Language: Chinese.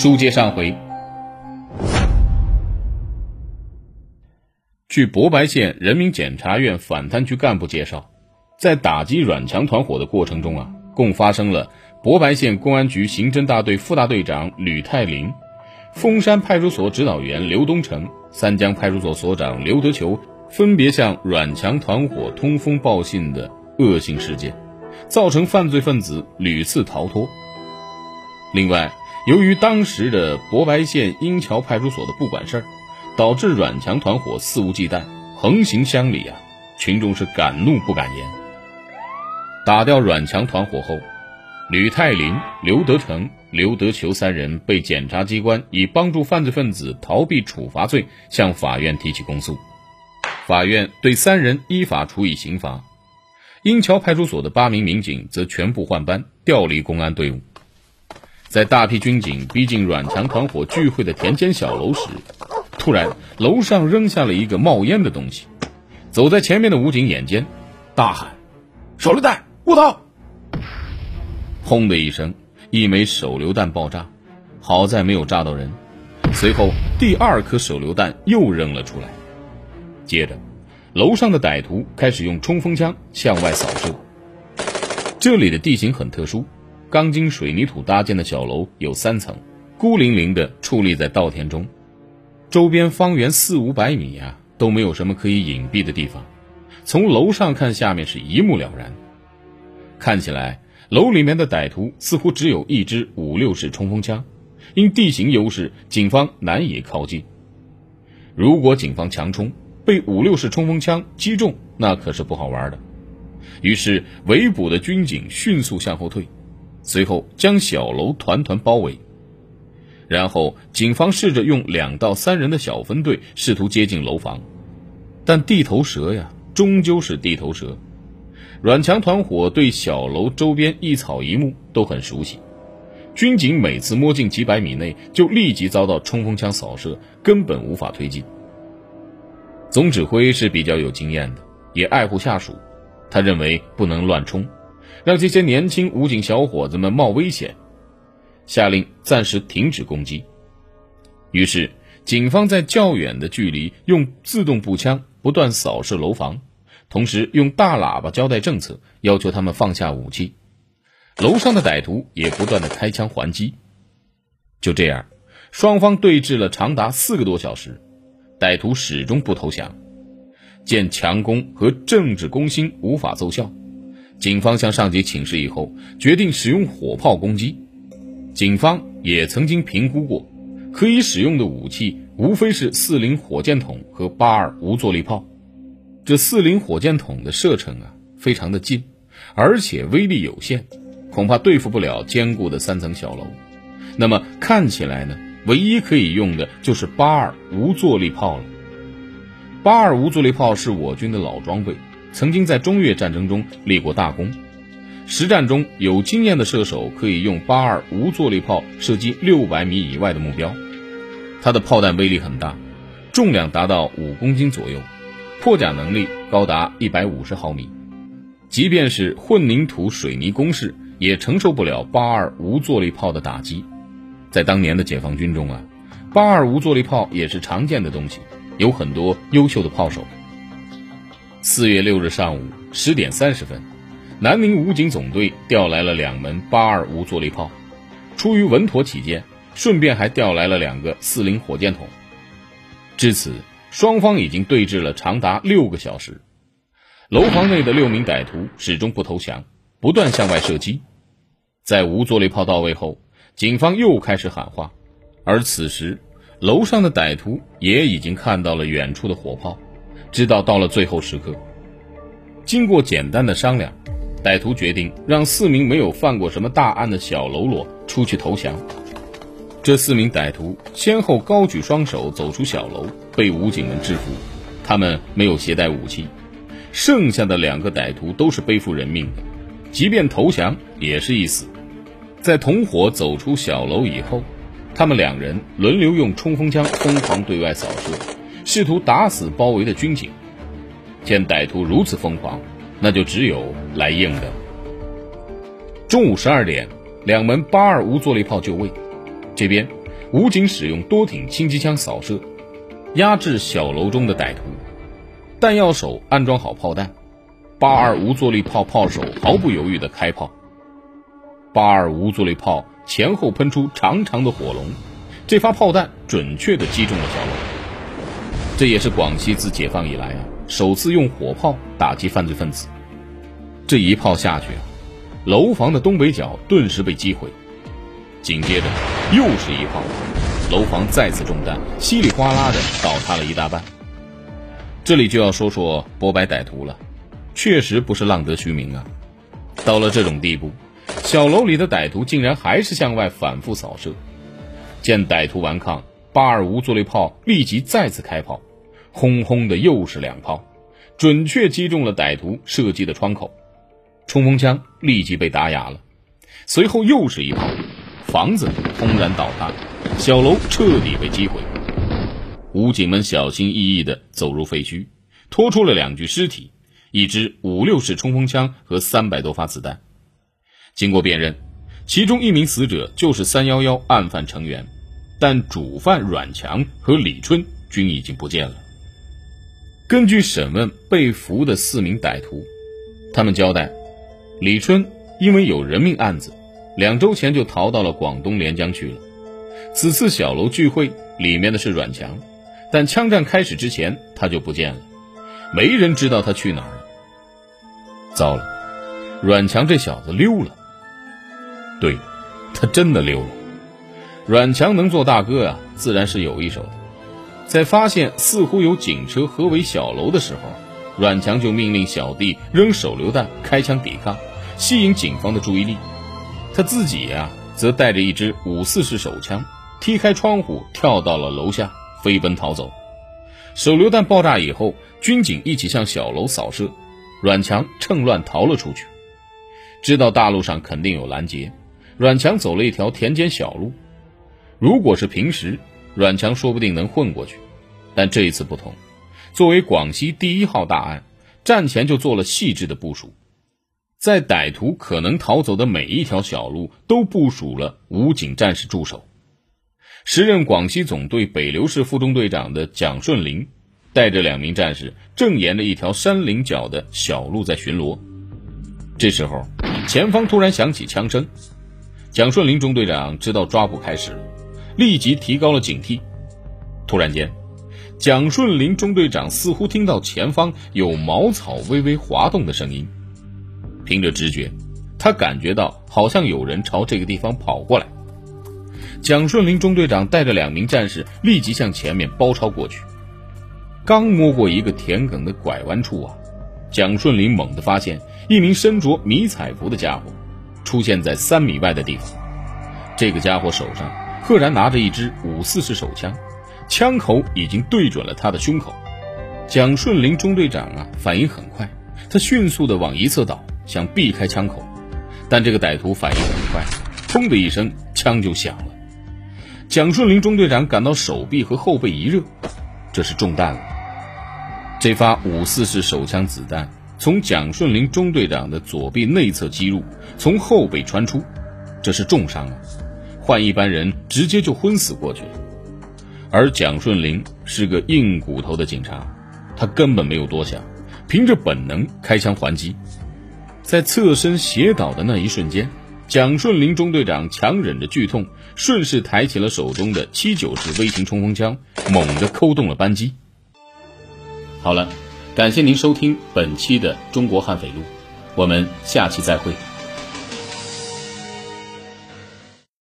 书接上回，据博白县人民检察院反贪局干部介绍，在打击阮强团伙的过程中啊，共发生了博白县公安局刑侦大队副大队长吕泰林、峰山派出所指导员刘东成、三江派出所所长刘德球分别向阮强团伙通风报信的恶性事件。造成犯罪分子屡次逃脱。另外，由于当时的博白县英桥派出所的不管事儿，导致阮强团伙肆无忌惮，横行乡里啊，群众是敢怒不敢言。打掉阮强团伙后，吕泰林、刘德成、刘德球三人被检察机关以帮助犯罪分子逃避处罚罪向法院提起公诉，法院对三人依法处以刑罚。英桥派出所的八名民警则全部换班，调离公安队伍。在大批军警逼近阮强团伙聚会的田间小楼时，突然楼上扔下了一个冒烟的东西。走在前面的武警眼尖，大喊：“手榴弹！卧倒！”轰的一声，一枚手榴弹爆炸，好在没有炸到人。随后，第二颗手榴弹又扔了出来，接着。楼上的歹徒开始用冲锋枪向外扫射。这里的地形很特殊，钢筋水泥土搭建的小楼有三层，孤零零地矗立在稻田中，周边方圆四五百米呀都没有什么可以隐蔽的地方。从楼上看下面是一目了然，看起来楼里面的歹徒似乎只有一支五六式冲锋枪，因地形优势，警方难以靠近。如果警方强冲，被五六式冲锋枪击中，那可是不好玩的。于是围捕的军警迅速向后退，随后将小楼团团包围。然后警方试着用两到三人的小分队试图接近楼房，但地头蛇呀，终究是地头蛇。阮强团伙对小楼周边一草一木都很熟悉，军警每次摸进几百米内，就立即遭到冲锋枪扫射，根本无法推进。总指挥是比较有经验的，也爱护下属。他认为不能乱冲，让这些年轻武警小伙子们冒危险，下令暂时停止攻击。于是，警方在较远的距离用自动步枪不断扫射楼房，同时用大喇叭交代政策，要求他们放下武器。楼上的歹徒也不断的开枪还击。就这样，双方对峙了长达四个多小时。歹徒始终不投降，见强攻和政治攻心无法奏效，警方向上级请示以后，决定使用火炮攻击。警方也曾经评估过，可以使用的武器无非是四零火箭筒和八二无坐力炮。这四零火箭筒的射程啊，非常的近，而且威力有限，恐怕对付不了坚固的三层小楼。那么看起来呢？唯一可以用的就是八二无坐力炮了。八二无坐力炮是我军的老装备，曾经在中越战争中立过大功。实战中有经验的射手可以用八二无坐力炮射击六百米以外的目标。它的炮弹威力很大，重量达到五公斤左右，破甲能力高达一百五十毫米。即便是混凝土水泥工事，也承受不了八二无坐力炮的打击。在当年的解放军中啊，八二无坐力炮也是常见的东西，有很多优秀的炮手。四月六日上午十点三十分，南宁武警总队调来了两门八二无坐力炮，出于稳妥起见，顺便还调来了两个四零火箭筒。至此，双方已经对峙了长达六个小时，楼房内的六名歹徒始终不投降，不断向外射击。在无坐力炮到位后。警方又开始喊话，而此时，楼上的歹徒也已经看到了远处的火炮，直到到了最后时刻。经过简单的商量，歹徒决定让四名没有犯过什么大案的小喽啰出去投降。这四名歹徒先后高举双手走出小楼，被武警们制服。他们没有携带武器，剩下的两个歹徒都是背负人命的，即便投降也是一死。在同伙走出小楼以后，他们两人轮流用冲锋枪疯狂对外扫射，试图打死包围的军警。见歹徒如此疯狂，那就只有来硬的。中午十二点，两门八二无坐力炮就位。这边，武警使用多挺轻机枪扫射，压制小楼中的歹徒。弹药手安装好炮弹，八二无坐力炮炮手毫不犹豫地开炮。八二无坐力炮前后喷出长长的火龙，这发炮弹准确地击中了小楼。这也是广西自解放以来啊首次用火炮打击犯罪分子。这一炮下去啊，楼房的东北角顿时被击毁。紧接着又是一炮，楼房再次中弹，稀里哗啦的倒塌了一大半。这里就要说说博白歹徒了，确实不是浪得虚名啊。到了这种地步，小楼里的歹徒竟然还是向外反复扫射。见歹徒顽抗，八二无坐力炮立即再次开炮，轰轰的又是两炮，准确击中了歹徒射击的窗口，冲锋枪立即被打哑了。随后又是一炮。房子轰然倒塌，小楼彻底被击毁。武警们小心翼翼地走入废墟，拖出了两具尸体、一支五六式冲锋枪和三百多发子弹。经过辨认，其中一名死者就是三幺幺案犯成员，但主犯阮强和李春均已经不见了。根据审问被俘的四名歹徒，他们交代，李春因为有人命案子。两周前就逃到了广东连江去了。此次小楼聚会里面的是阮强，但枪战开始之前他就不见了，没人知道他去哪儿了。糟了，阮强这小子溜了。对，他真的溜了。阮强能做大哥啊，自然是有一手的。在发现似乎有警车合围小楼的时候，阮强就命令小弟扔手榴弹开枪抵抗，吸引警方的注意力。他自己呀，则带着一支五四式手枪，踢开窗户跳到了楼下，飞奔逃走。手榴弹爆炸以后，军警一起向小楼扫射，阮强趁乱逃了出去。知道大路上肯定有拦截，阮强走了一条田间小路。如果是平时，阮强说不定能混过去，但这一次不同。作为广西第一号大案，战前就做了细致的部署。在歹徒可能逃走的每一条小路，都部署了武警战士驻守。时任广西总队北流市副中队长的蒋顺林，带着两名战士，正沿着一条山岭角的小路在巡逻。这时候，前方突然响起枪声，蒋顺林中队长知道抓捕开始了，立即提高了警惕。突然间，蒋顺林中队长似乎听到前方有茅草微微滑动的声音。凭着直觉，他感觉到好像有人朝这个地方跑过来。蒋顺林中队长带着两名战士立即向前面包抄过去。刚摸过一个田埂的拐弯处啊，蒋顺林猛地发现一名身着迷彩服的家伙出现在三米外的地方。这个家伙手上赫然拿着一支五四式手枪，枪口已经对准了他的胸口。蒋顺林中队长啊，反应很快，他迅速地往一侧倒。想避开枪口，但这个歹徒反应很快，砰的一声，枪就响了。蒋顺林中队长感到手臂和后背一热，这是中弹了。这发五四式手枪子弹从蒋顺林中队长的左臂内侧击入，从后背穿出，这是重伤啊！换一般人直接就昏死过去了。而蒋顺林是个硬骨头的警察，他根本没有多想，凭着本能开枪还击。在侧身斜倒的那一瞬间，蒋顺林中队长强忍着剧痛，顺势抬起了手中的七九式微型冲锋枪，猛地扣动了扳机。好了，感谢您收听本期的《中国悍匪录》，我们下期再会。